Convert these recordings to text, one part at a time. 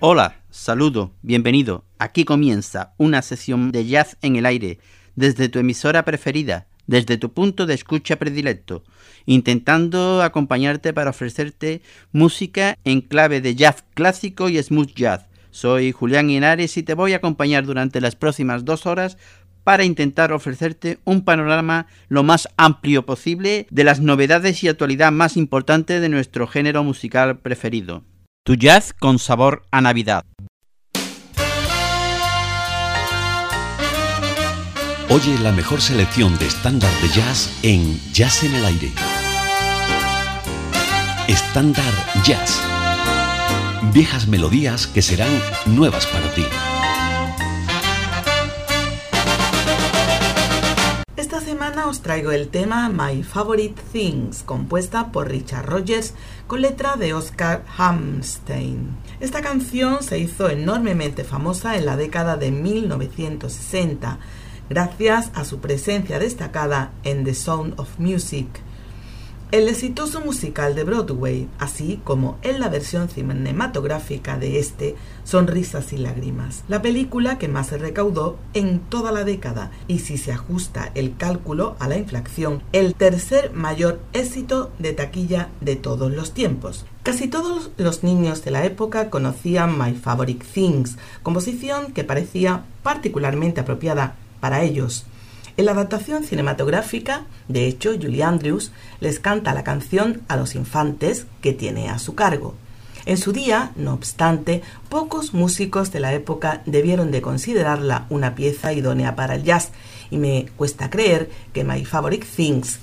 Hola, saludo, bienvenido. Aquí comienza una sesión de jazz en el aire, desde tu emisora preferida, desde tu punto de escucha predilecto, intentando acompañarte para ofrecerte música en clave de jazz clásico y smooth jazz. Soy Julián Inares y te voy a acompañar durante las próximas dos horas para intentar ofrecerte un panorama lo más amplio posible de las novedades y actualidad más importante de nuestro género musical preferido. Tu jazz con sabor a Navidad. Oye la mejor selección de estándar de jazz en Jazz en el Aire. Estándar Jazz. Viejas melodías que serán nuevas para ti. Os traigo el tema My Favorite Things, compuesta por Richard Rogers con letra de Oscar Hammerstein. Esta canción se hizo enormemente famosa en la década de 1960, gracias a su presencia destacada en The Sound of Music, el exitoso musical de Broadway, así como en la versión cinematográfica de este, Sonrisas y Lágrimas, la película que más se recaudó en toda la década y si se ajusta el cálculo a la inflación, el tercer mayor éxito de taquilla de todos los tiempos. Casi todos los niños de la época conocían My Favorite Things, composición que parecía particularmente apropiada para ellos. En la adaptación cinematográfica, de hecho, Julie Andrews les canta la canción a los infantes que tiene a su cargo. En su día, no obstante, pocos músicos de la época debieron de considerarla una pieza idónea para el jazz, y me cuesta creer que My Favorite Things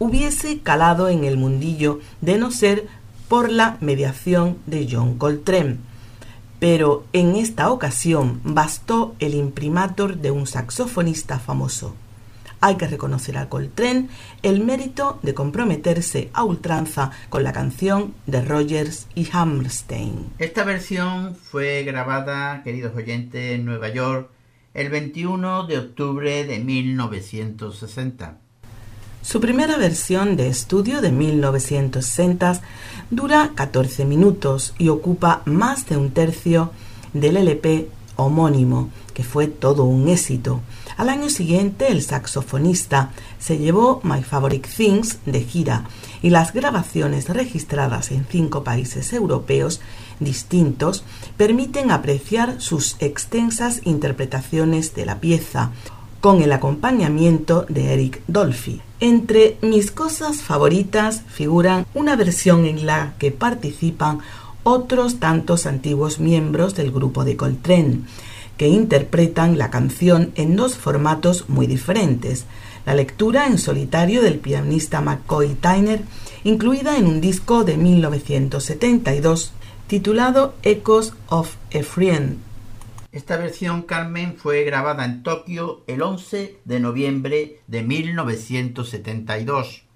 hubiese calado en el mundillo de no ser por la mediación de John Coltrane. Pero en esta ocasión bastó el imprimatur de un saxofonista famoso hay que reconocer al Coltrane el mérito de comprometerse a ultranza con la canción de Rogers y Hammerstein. Esta versión fue grabada, queridos oyentes, en Nueva York el 21 de octubre de 1960. Su primera versión de estudio de 1960 dura 14 minutos y ocupa más de un tercio del LP homónimo, que fue todo un éxito. Al año siguiente, el saxofonista se llevó My Favorite Things de gira y las grabaciones registradas en cinco países europeos distintos permiten apreciar sus extensas interpretaciones de la pieza, con el acompañamiento de Eric Dolphy. Entre mis cosas favoritas figuran una versión en la que participan otros tantos antiguos miembros del grupo de Coltrane, que interpretan la canción en dos formatos muy diferentes. La lectura en solitario del pianista McCoy Tyner, incluida en un disco de 1972 titulado Echoes of a Friend. Esta versión Carmen fue grabada en Tokio el 11 de noviembre de 1972.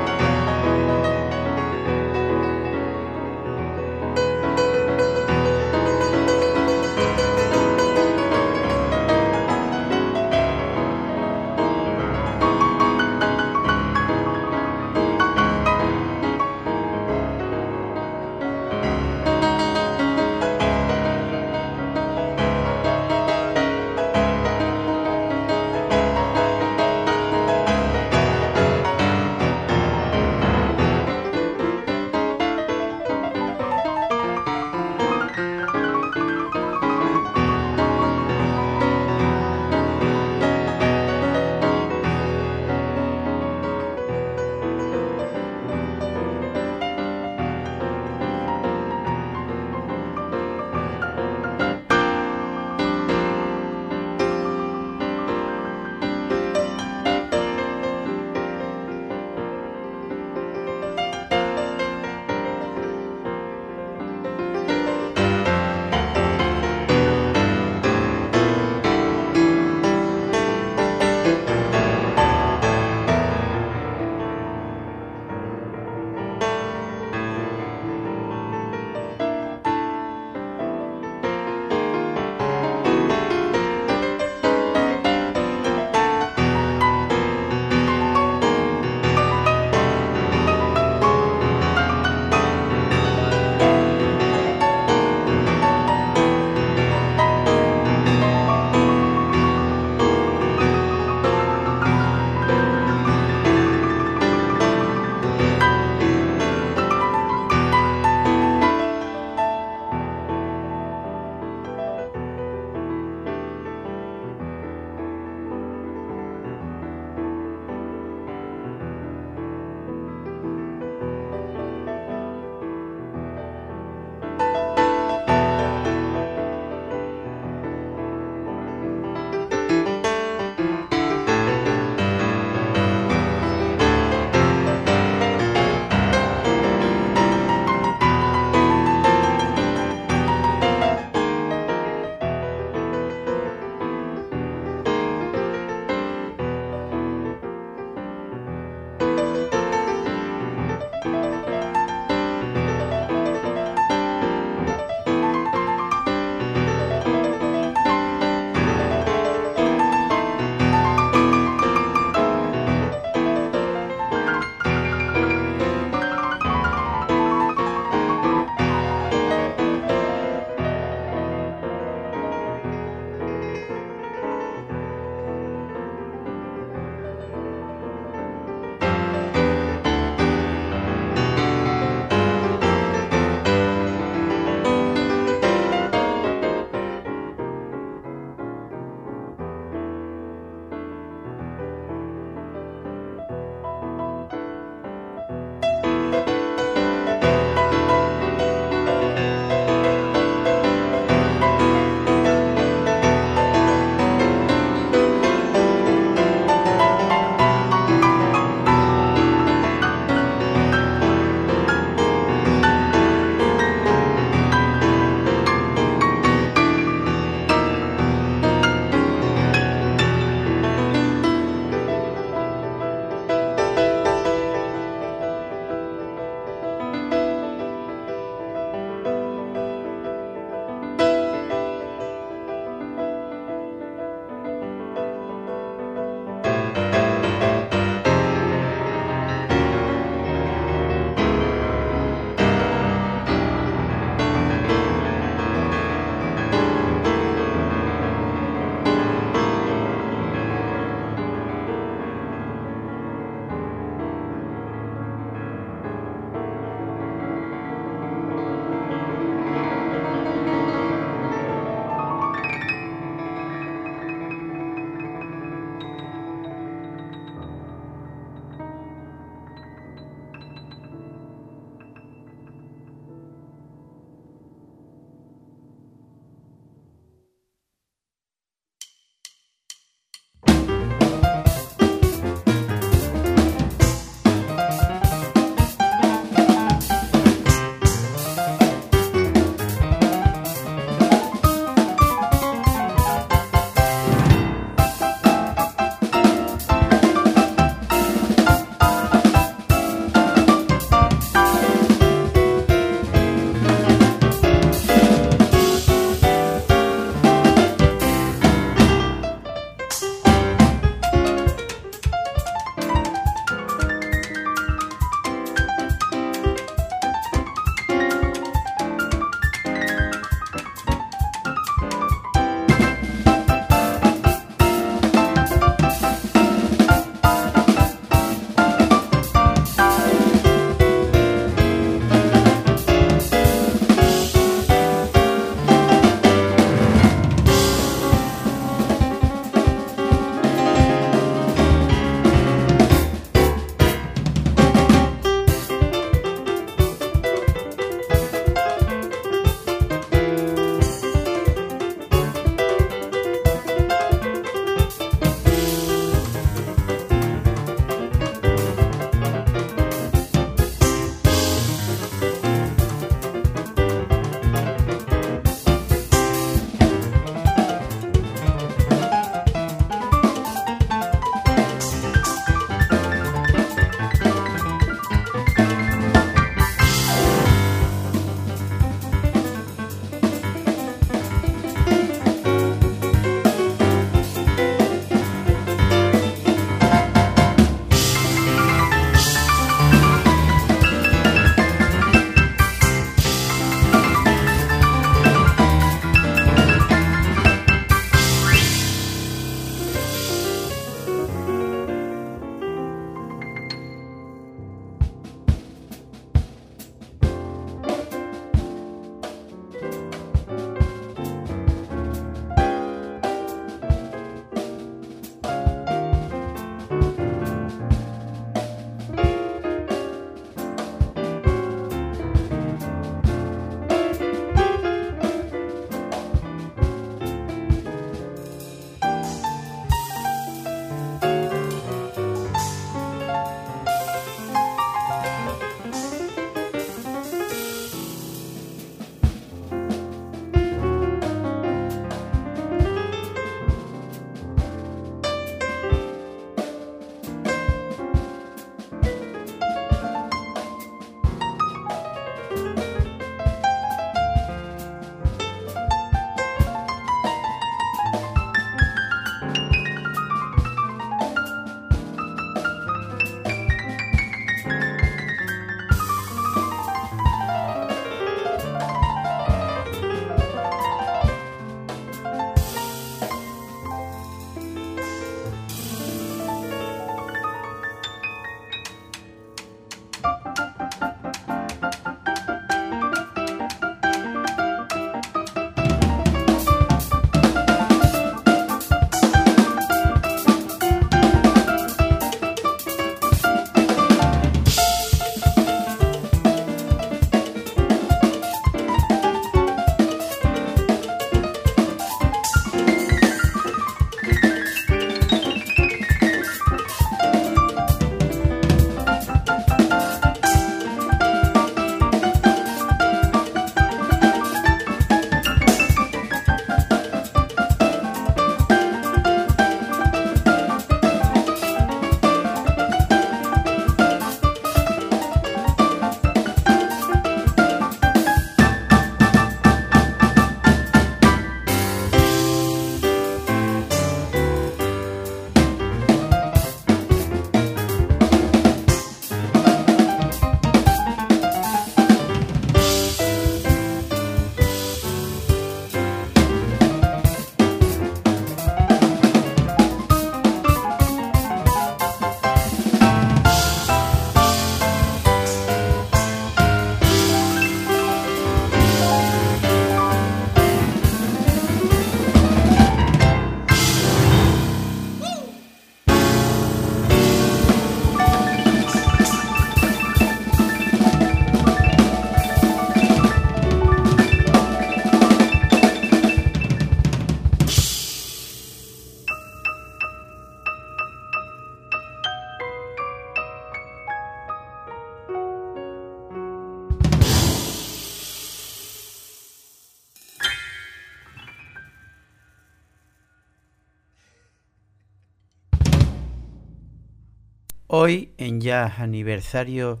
Ya aniversario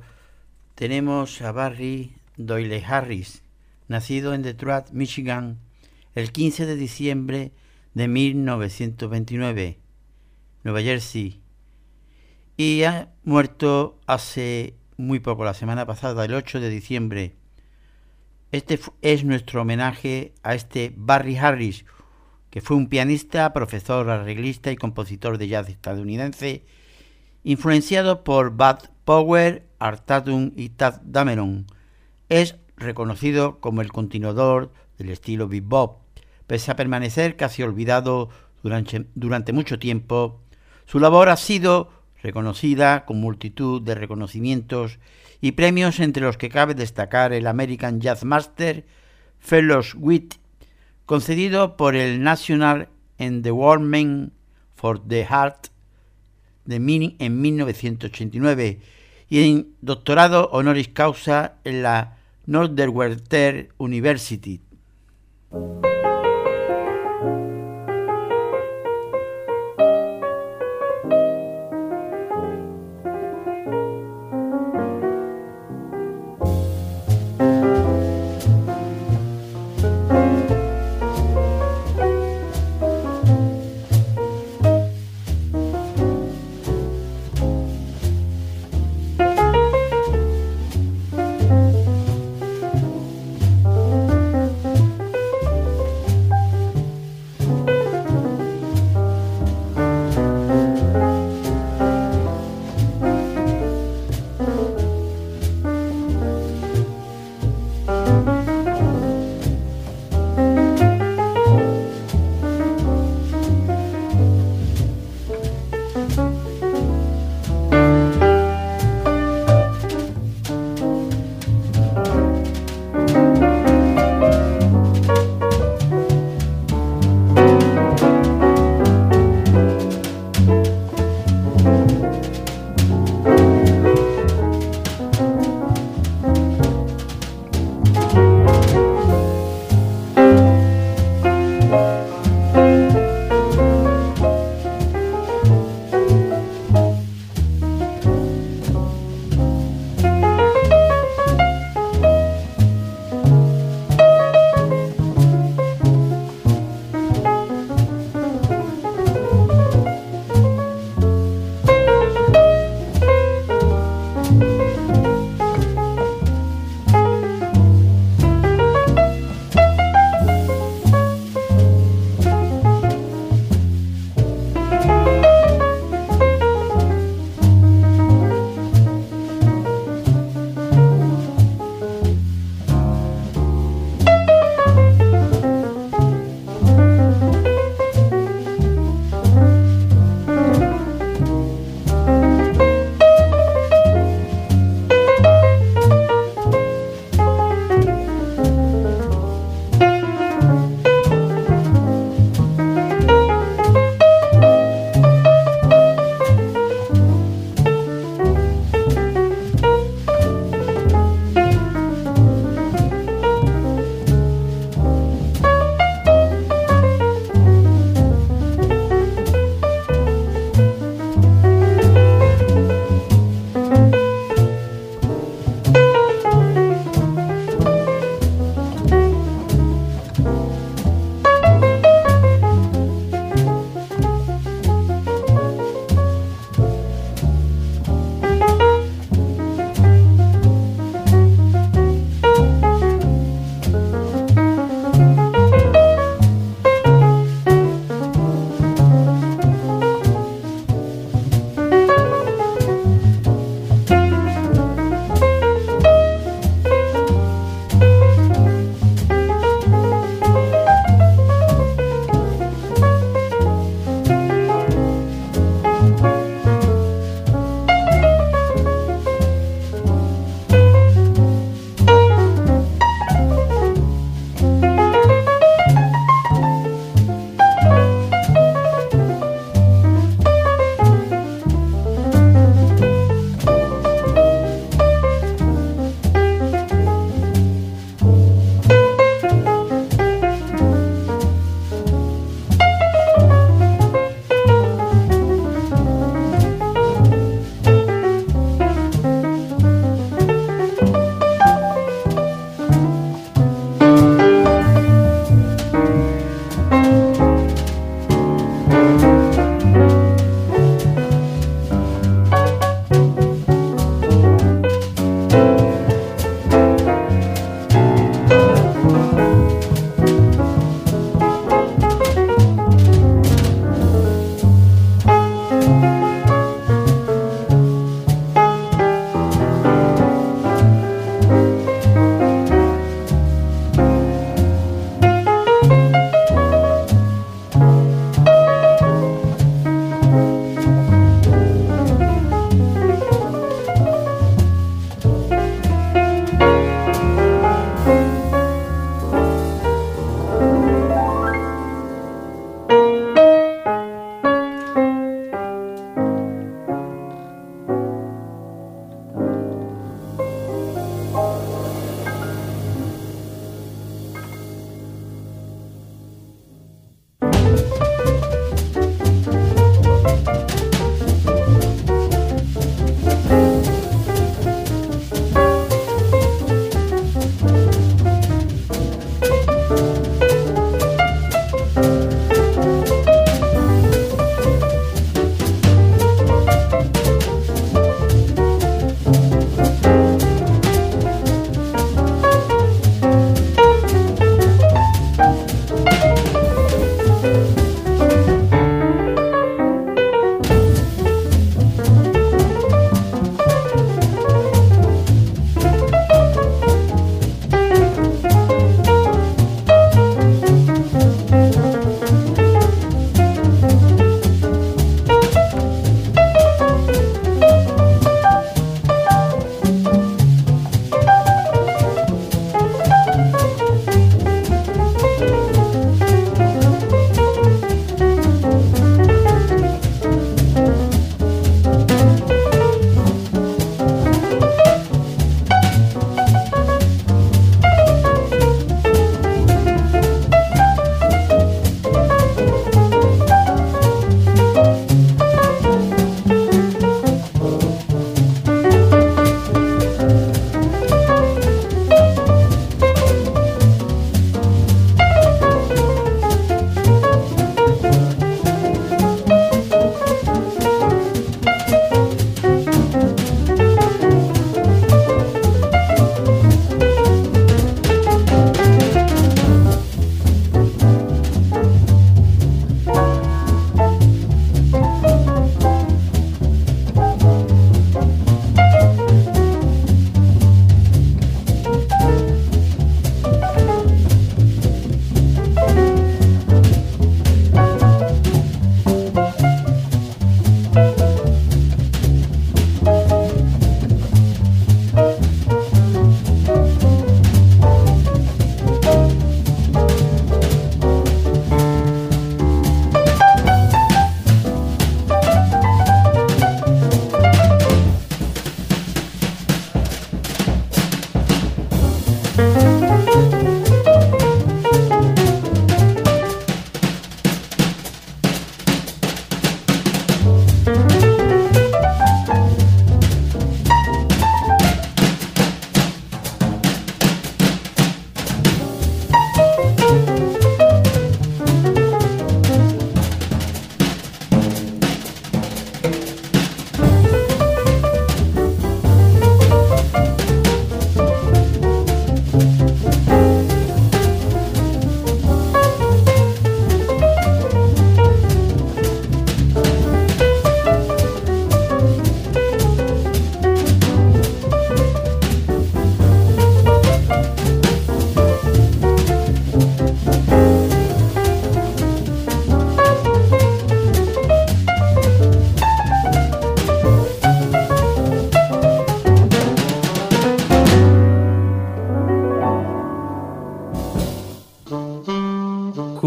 tenemos a Barry Doyle Harris, nacido en Detroit, Michigan, el 15 de diciembre de 1929, Nueva Jersey, y ha muerto hace muy poco, la semana pasada, el 8 de diciembre. Este es nuestro homenaje a este Barry Harris, que fue un pianista, profesor, arreglista y compositor de jazz estadounidense, influenciado por Bud Power, Art Tatum y Tad Dameron. Es reconocido como el continuador del estilo bebop. Pese a permanecer casi olvidado durante, mucho tiempo, su labor ha sido reconocida con multitud de reconocimientos y premios entre los que cabe destacar el American Jazz Master Fellowship concedido por el National Endowment for the Heart de Mini en 1989 y en doctorado honoris causa en la Northwestern University.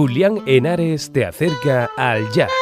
Julián Henares te acerca al jazz.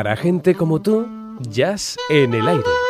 Para gente como tú, jazz en el aire.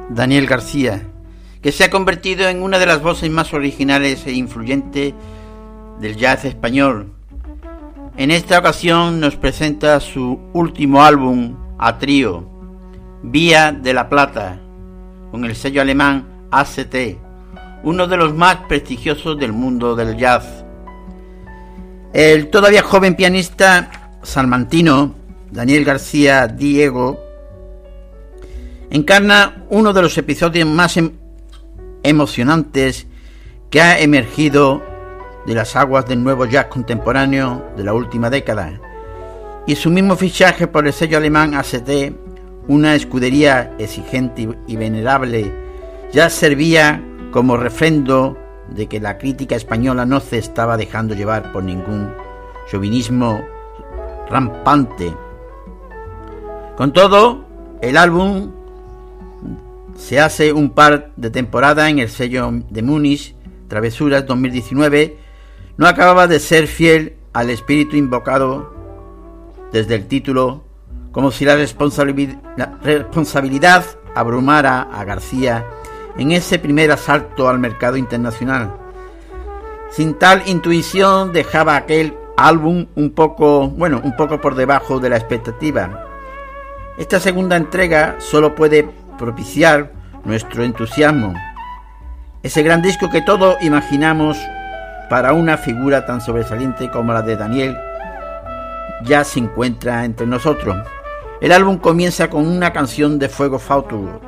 Daniel García, que se ha convertido en una de las voces más originales e influyentes del jazz español. En esta ocasión nos presenta su último álbum a trío, Vía de la Plata, con el sello alemán ACT, uno de los más prestigiosos del mundo del jazz. El todavía joven pianista salmantino Daniel García Diego encarna uno de los episodios más em- emocionantes que ha emergido de las aguas del nuevo jazz contemporáneo de la última década. Y su mismo fichaje por el sello alemán ACT, una escudería exigente y venerable, ya servía como refrendo de que la crítica española no se estaba dejando llevar por ningún chauvinismo rampante. Con todo, el álbum se hace un par de temporadas en el sello de Múnich, Travesuras 2019, no acababa de ser fiel al espíritu invocado desde el título, como si la, la responsabilidad abrumara a García en ese primer asalto al mercado internacional. Sin tal intuición dejaba aquel álbum un poco, bueno, un poco por debajo de la expectativa. Esta segunda entrega solo puede propiciar nuestro entusiasmo. Ese gran disco que todos imaginamos para una figura tan sobresaliente como la de Daniel ya se encuentra entre nosotros. El álbum comienza con una canción de Fuego Fauturo,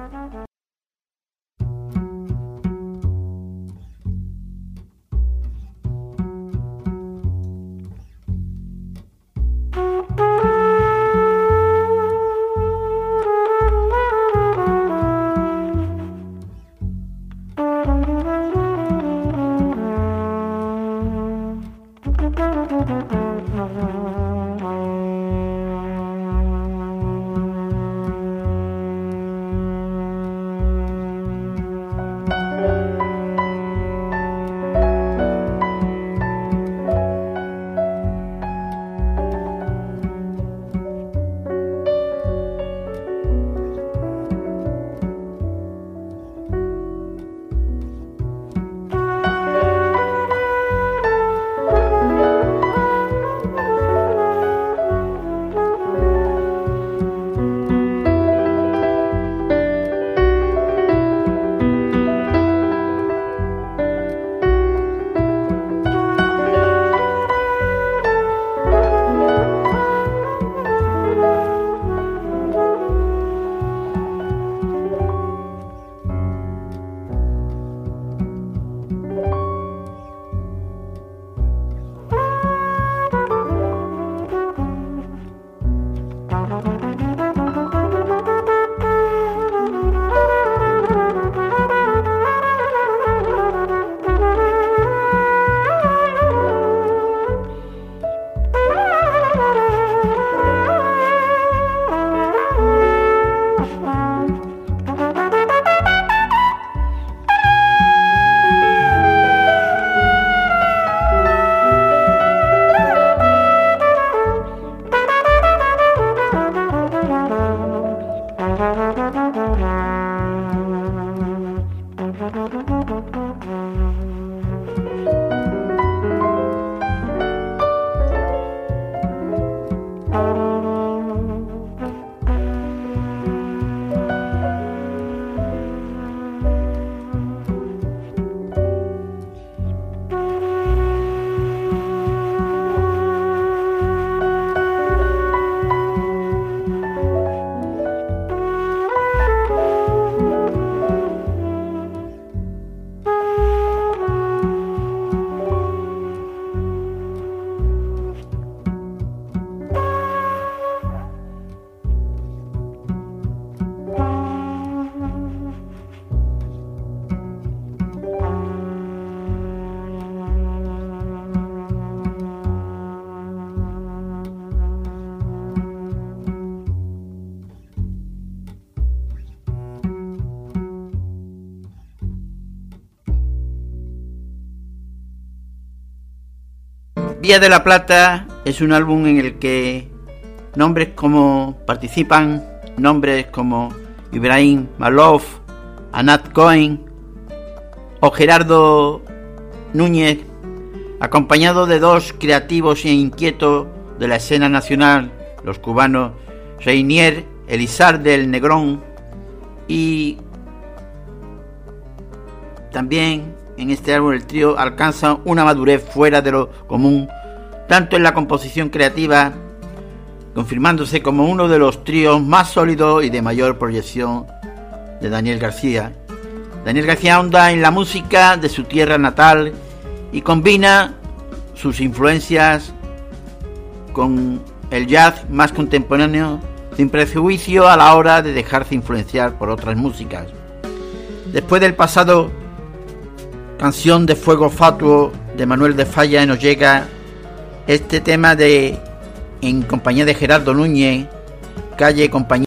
De la Plata es un álbum en el que nombres como participan nombres como Ibrahim Malov, Anat Cohen o Gerardo Núñez, acompañado de dos creativos e inquietos de la escena nacional, los cubanos Reinier Elizar del Negrón y también en este álbum el trío alcanza una madurez fuera de lo común, tanto en la composición creativa, confirmándose como uno de los tríos más sólidos y de mayor proyección de Daniel García. Daniel García onda en la música de su tierra natal y combina sus influencias con el jazz más contemporáneo sin prejuicio a la hora de dejarse influenciar por otras músicas. Después del pasado canción de Fuego Fatuo de Manuel de Falla nos llega este tema de en compañía de Gerardo Núñez, calle compañía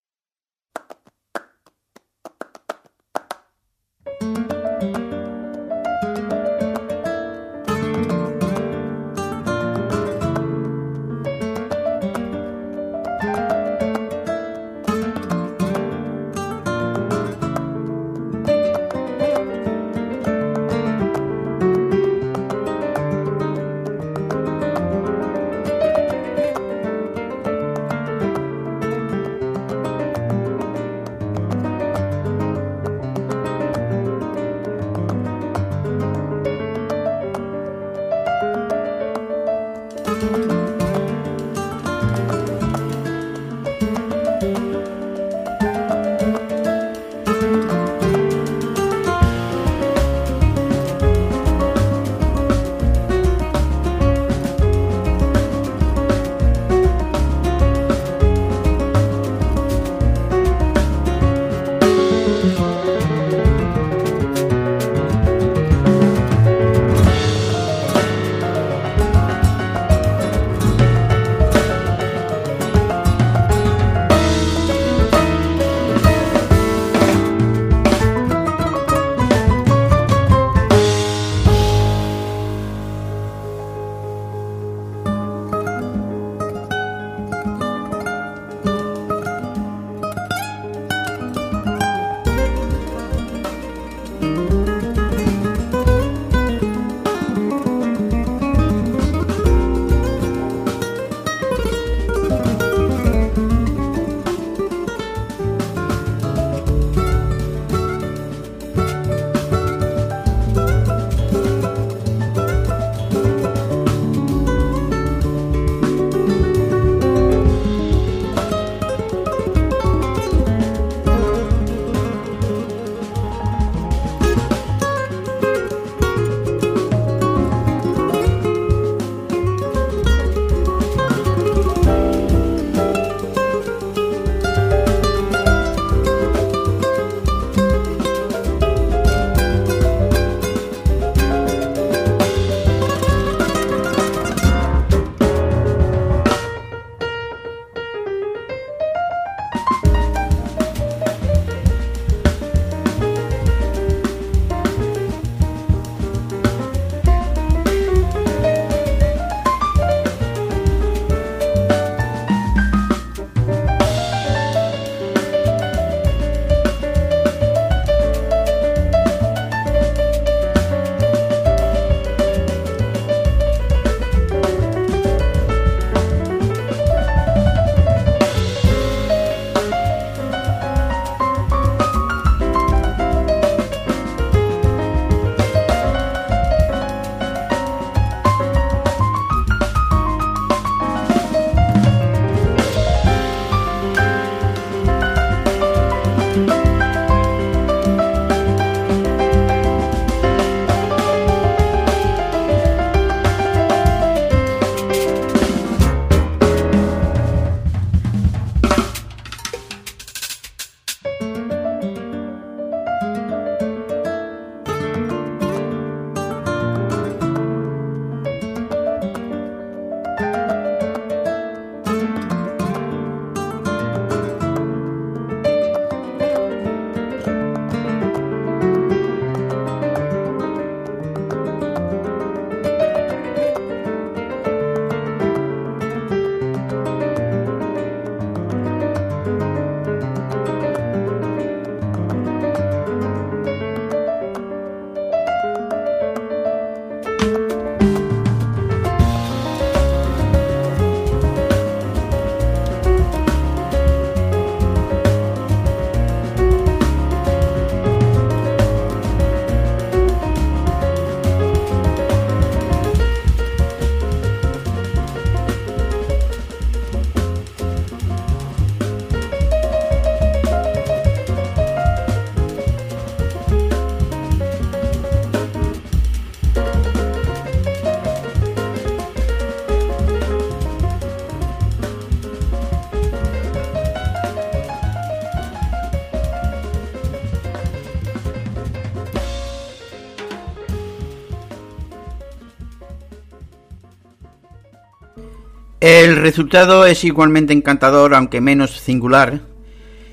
El resultado es igualmente encantador, aunque menos singular.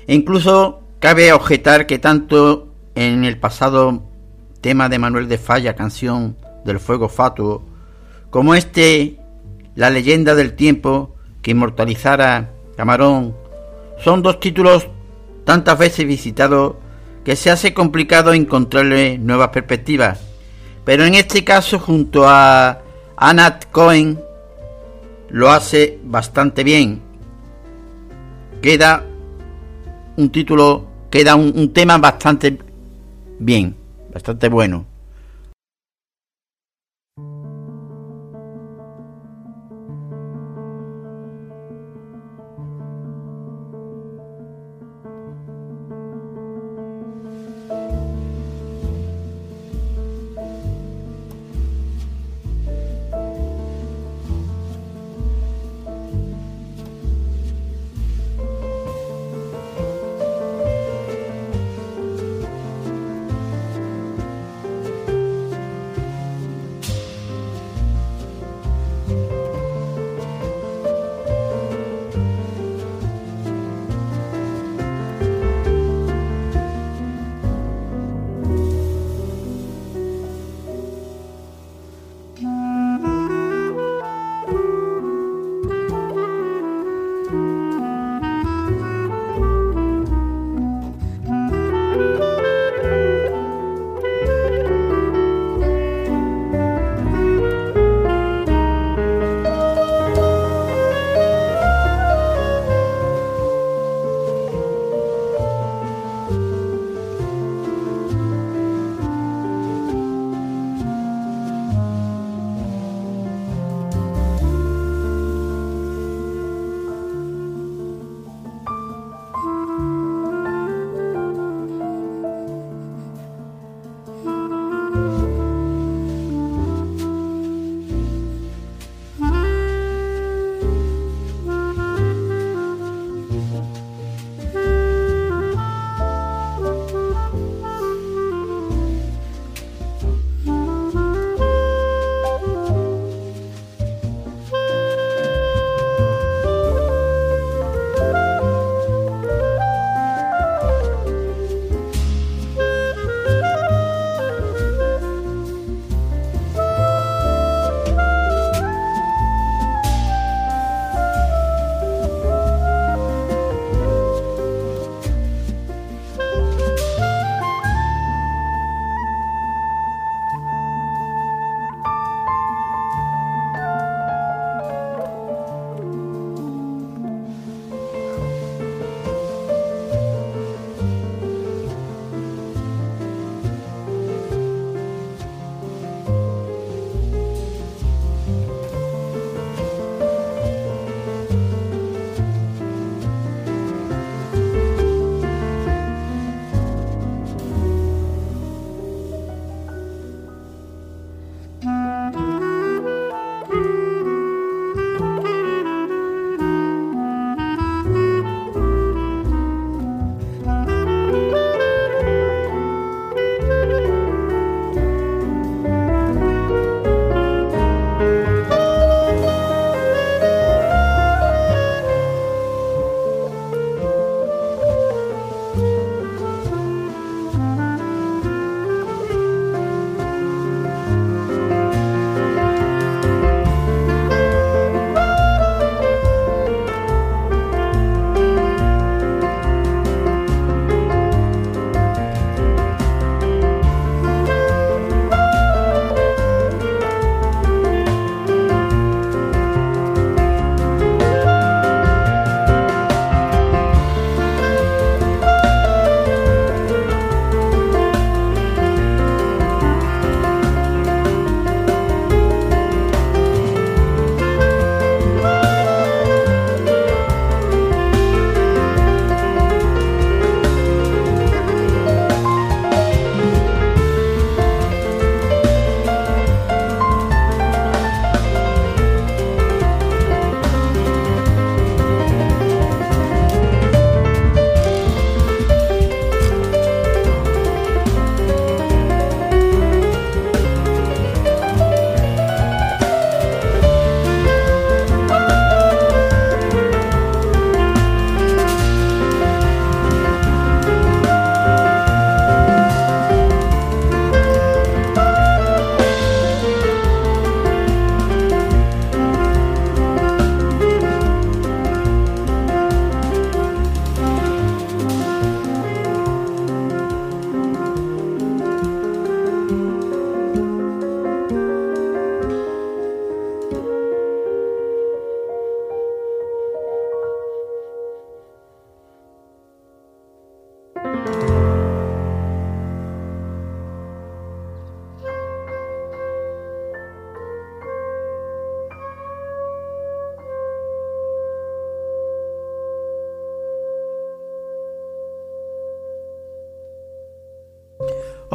E incluso cabe objetar que tanto en el pasado tema de Manuel de Falla, canción del fuego fatuo, como este, la leyenda del tiempo que inmortalizara Camarón, son dos títulos tantas veces visitados que se hace complicado encontrarle nuevas perspectivas. Pero en este caso, junto a Anat Cohen, lo hace bastante bien. Queda un título, queda un, tema bastante bien, bastante bueno.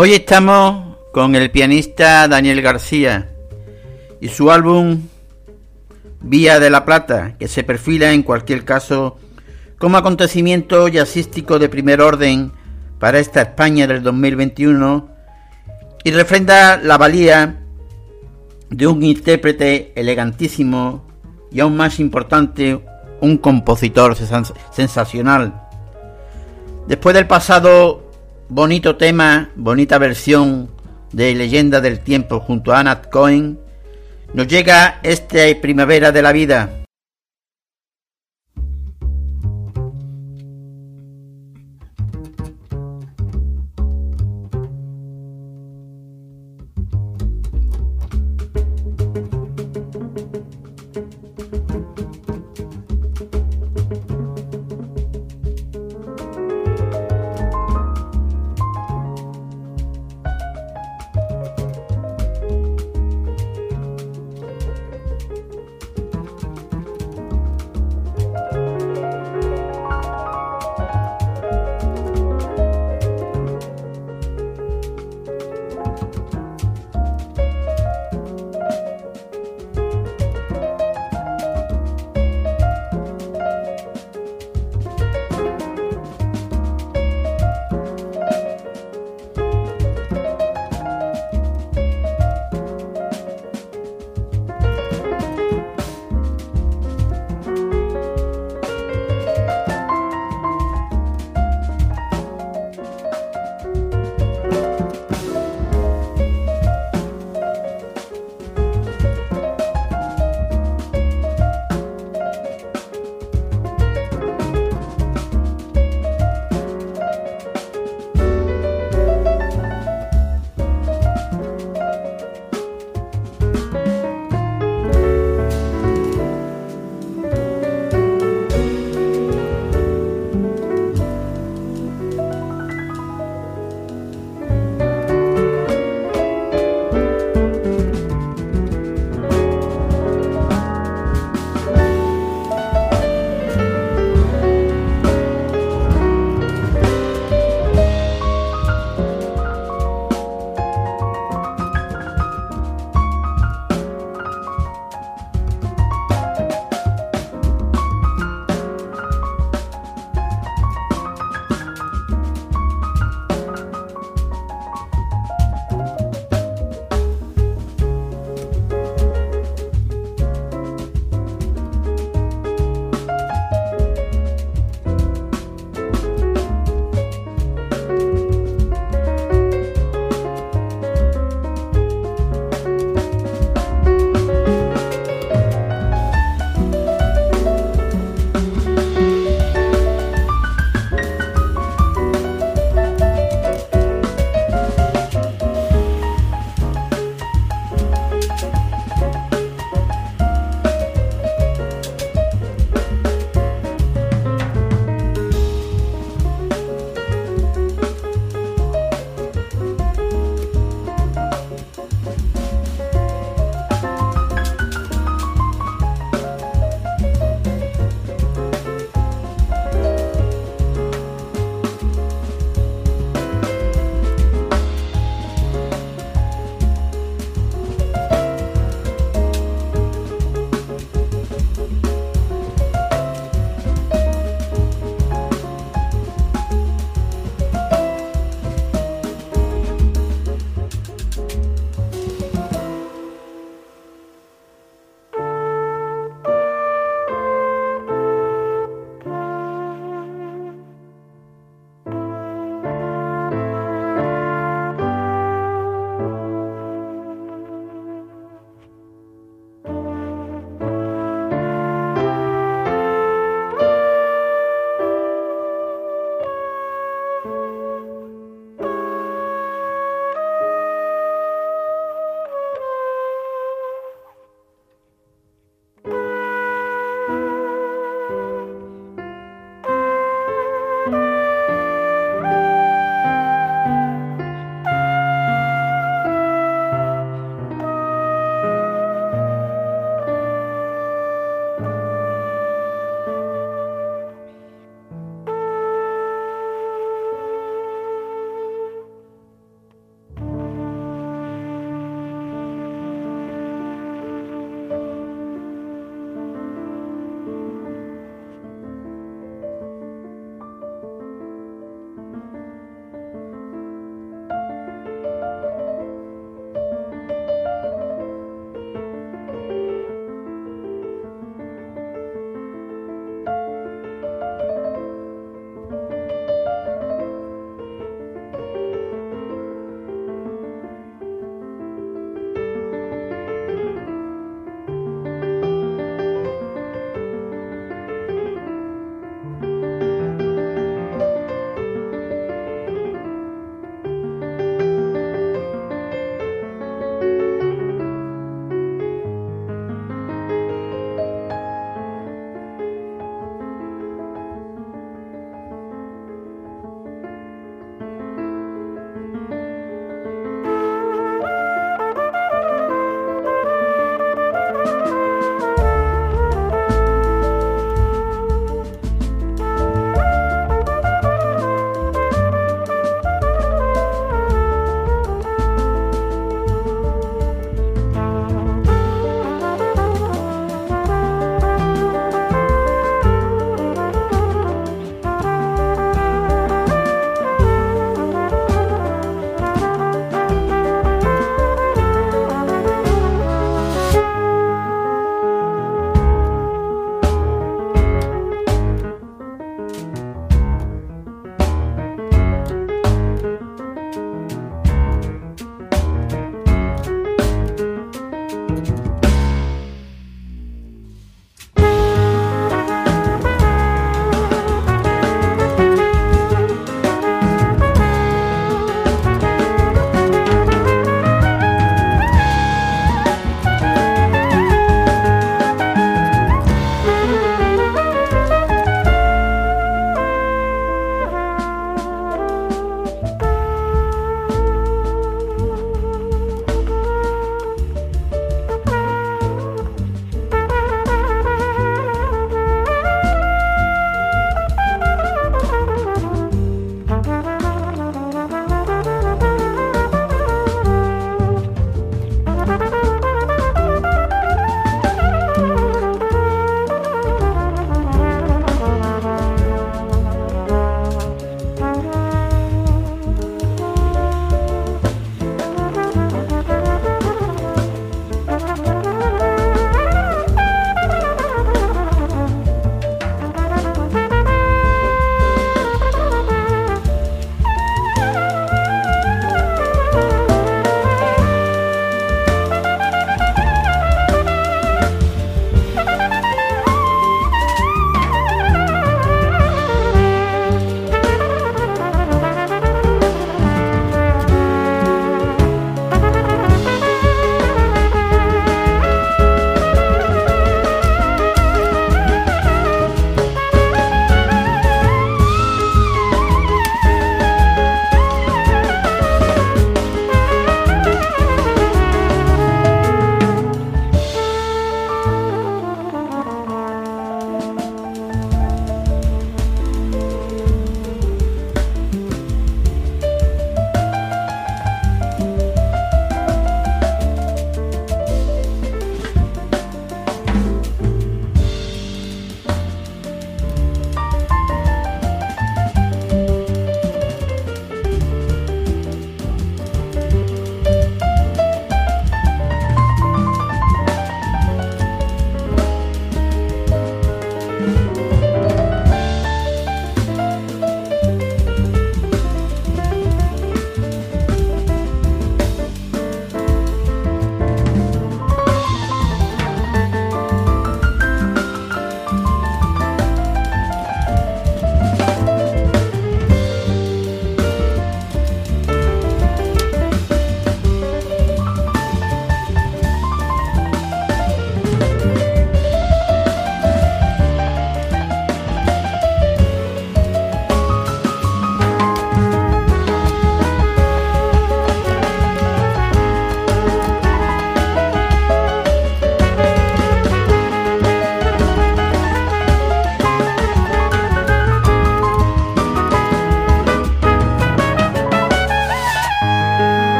Hoy estamos con el pianista Daniel García y su álbum Vía de la Plata, que se perfila en cualquier caso como acontecimiento jazzístico de primer orden para esta España del 2021 y refrenda la valía de un intérprete elegantísimo y aún más importante, un compositor sensacional. Después del pasado bonito tema, bonita versión de Leyenda del Tiempo junto a Anat Cohen, nos llega esta primavera de la vida.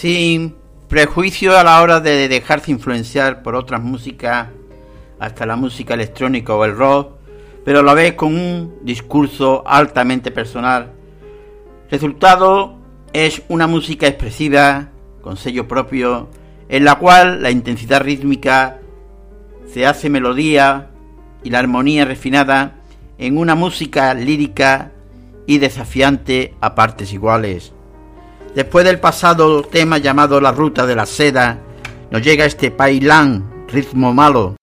Sin prejuicio a la hora de dejarse influenciar por otras músicas, hasta la música electrónica o el rock, pero a la vez con un discurso altamente personal. Resultado es una música expresiva, con sello propio, en la cual la intensidad rítmica se hace melodía y la armonía refinada en una música lírica y desafiante a partes iguales. Después del pasado tema llamado La Ruta de la Seda, nos llega este pailán, ritmo malo,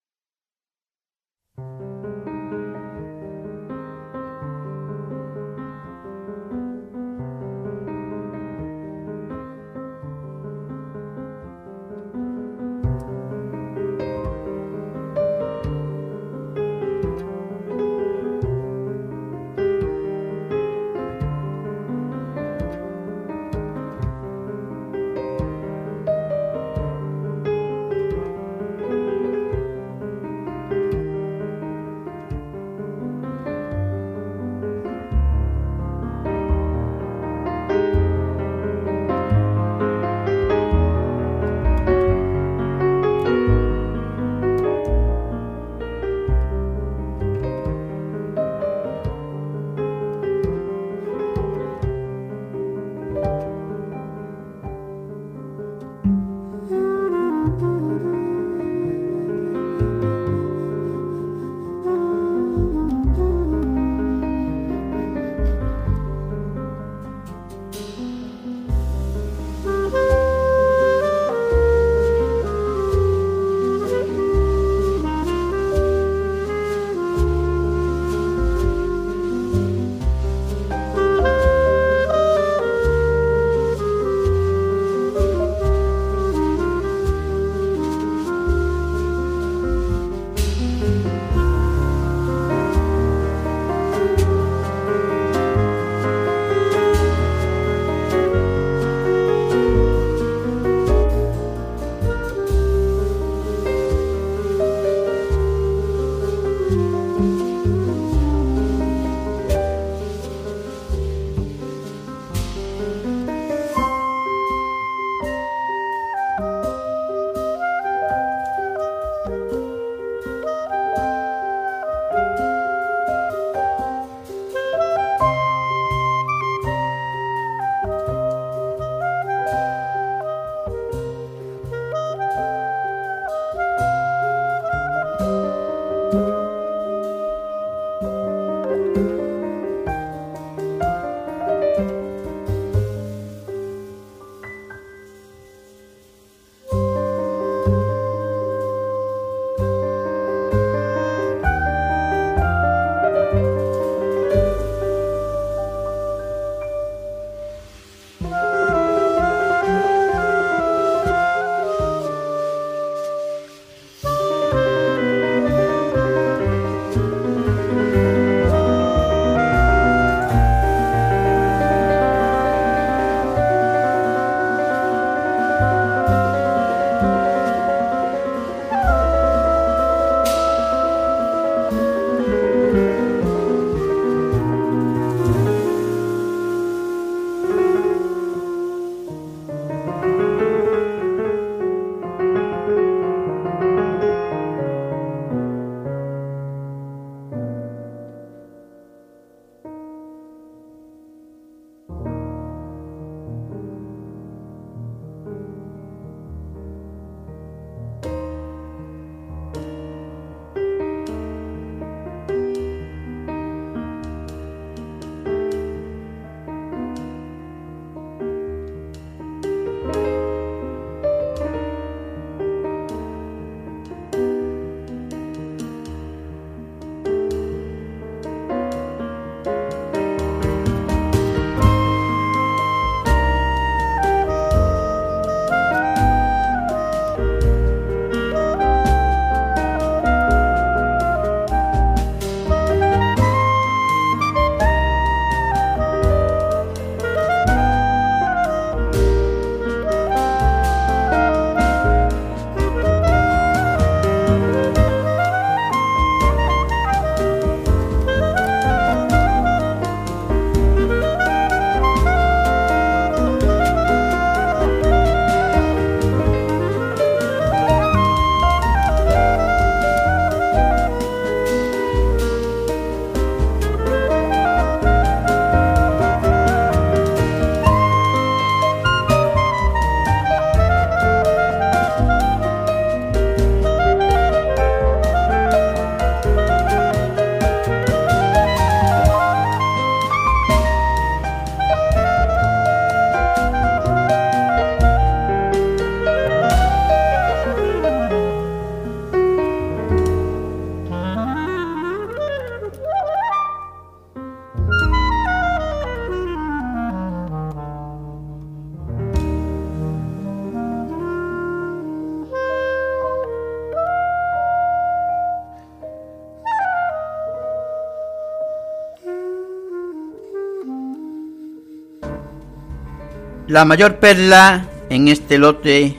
La mayor perla en este lote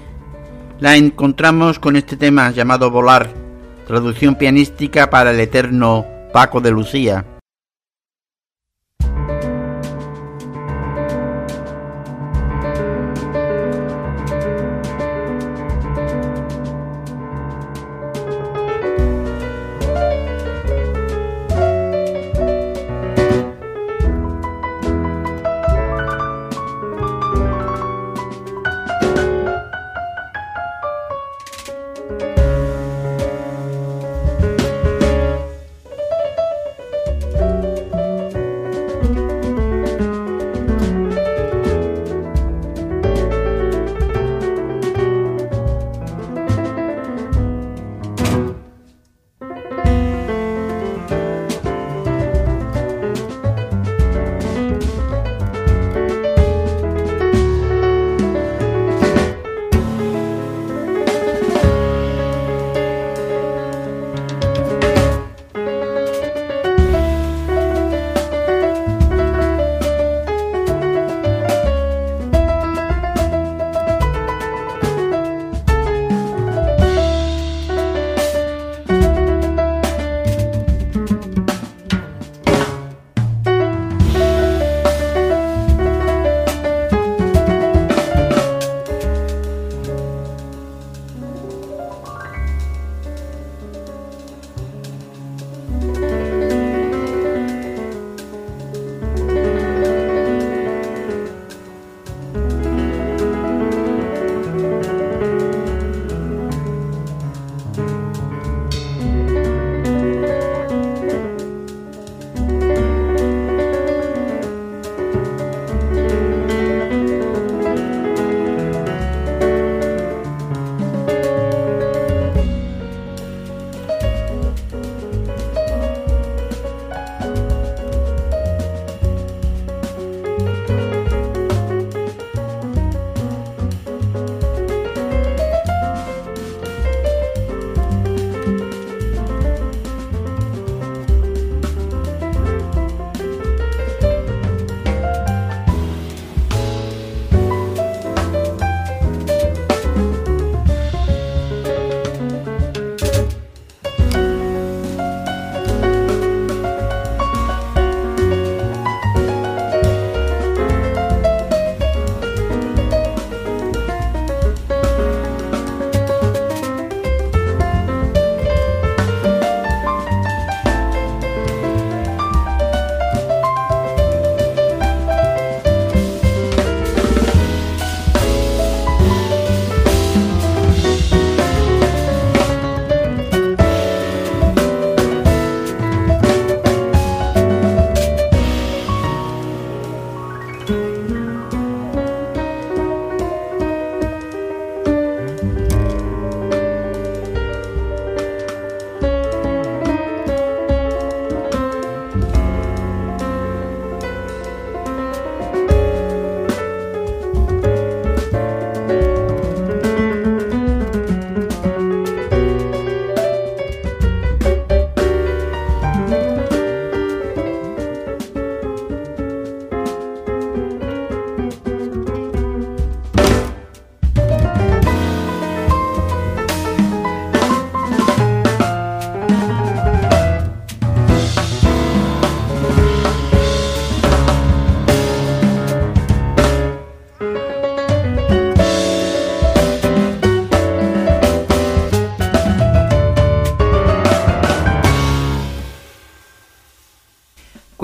la encontramos con este tema llamado Volar, traducción pianística para el eterno Paco de Lucía.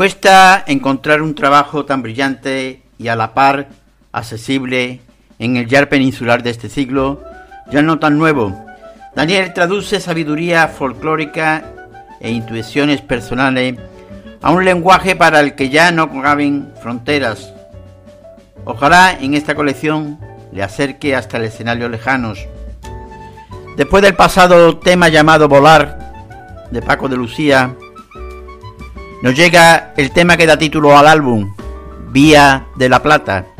Cuesta encontrar un trabajo tan brillante y a la par accesible en el yar peninsular de este siglo, ya no tan nuevo. Daniel traduce sabiduría folclórica e intuiciones personales a un lenguaje para el que ya no caben fronteras. Ojalá en esta colección le acerque hasta el escenario lejanos. Después del pasado tema llamado Volar de Paco de Lucía, nos llega el tema que da título al álbum, Vía de la Plata.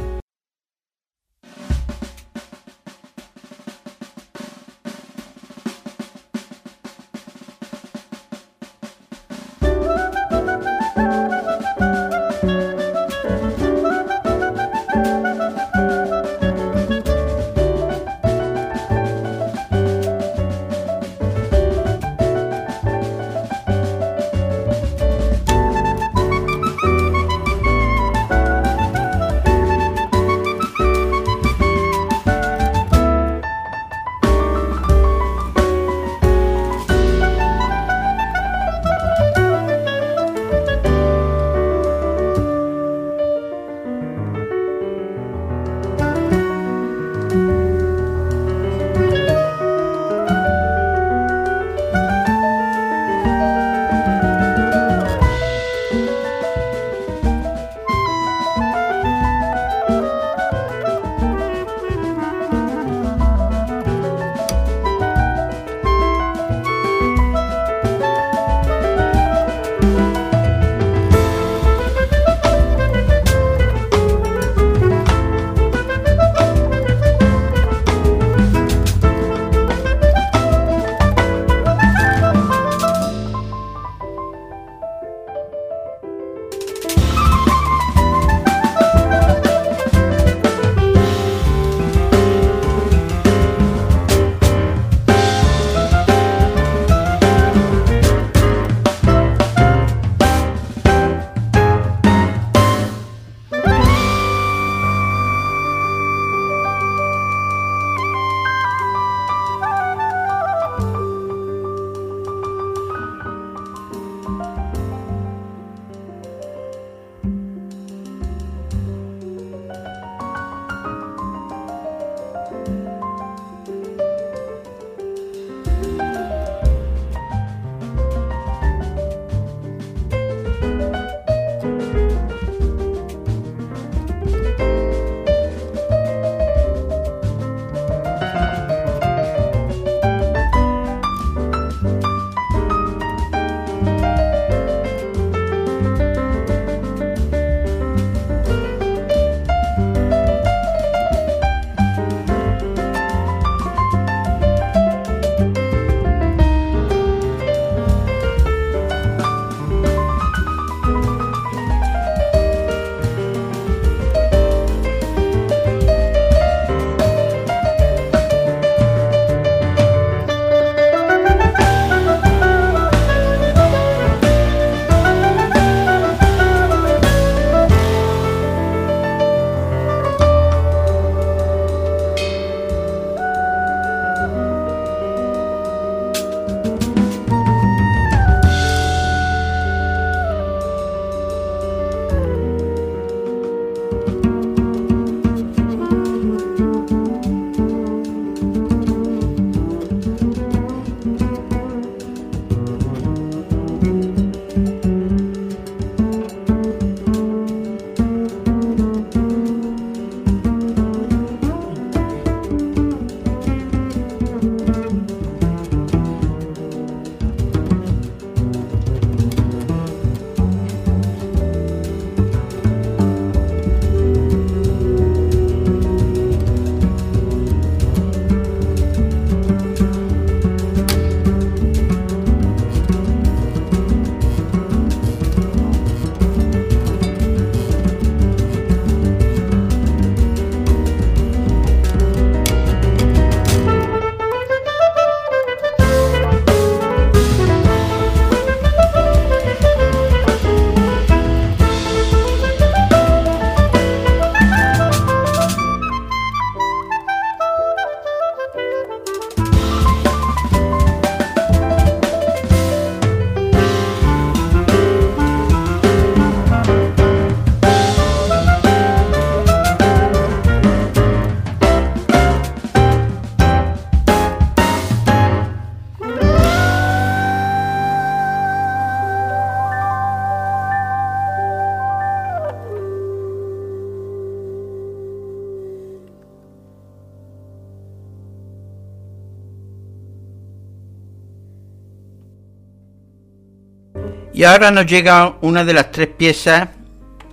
Y ahora nos llega una de las tres piezas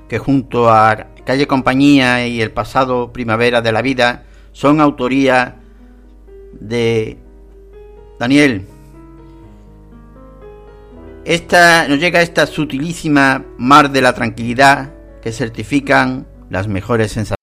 que junto a Calle Compañía y El pasado Primavera de la Vida son autoría de Daniel. Esta, nos llega esta sutilísima mar de la tranquilidad que certifican las mejores sensaciones.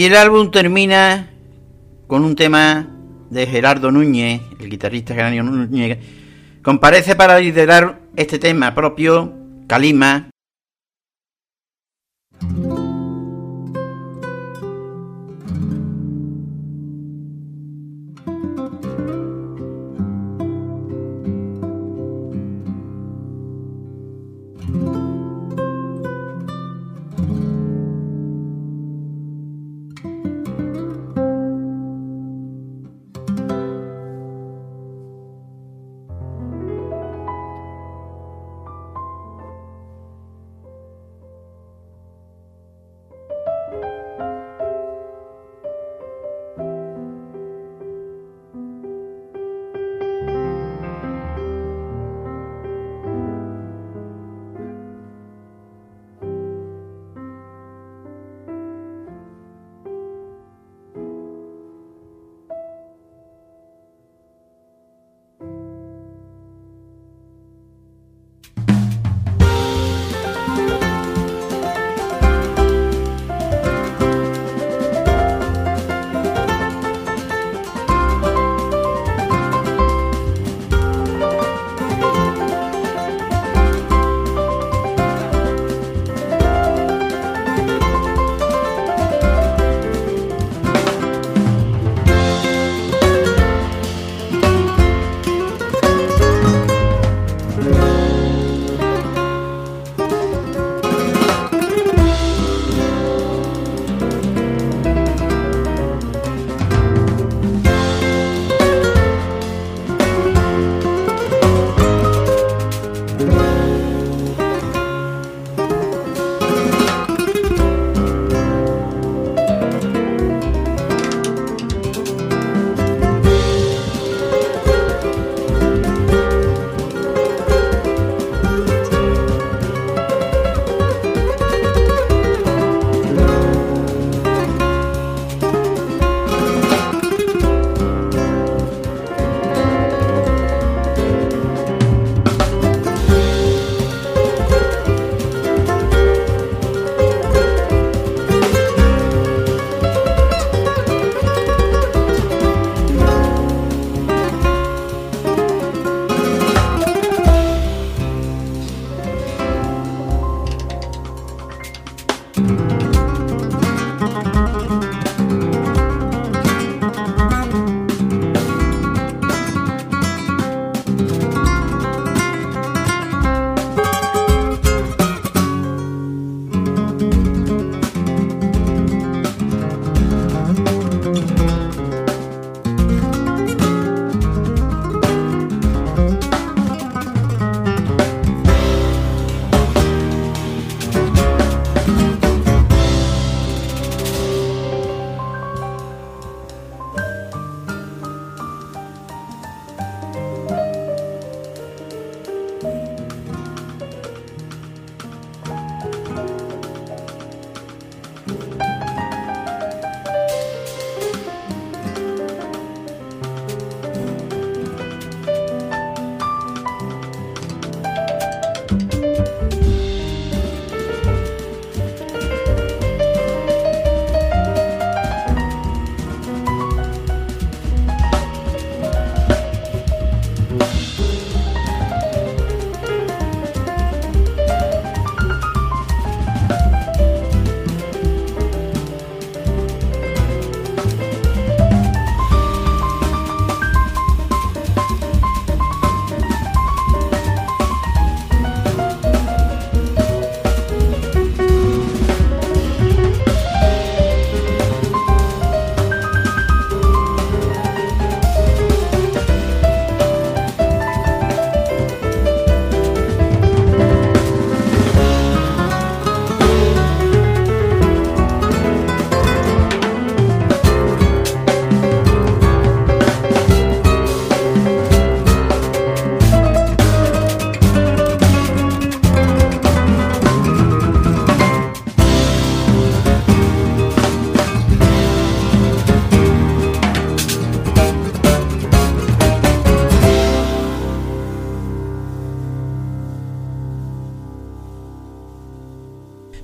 Y el álbum termina con un tema de Gerardo Núñez, el guitarrista Gerardo Núñez, comparece para liderar este tema propio, Calima,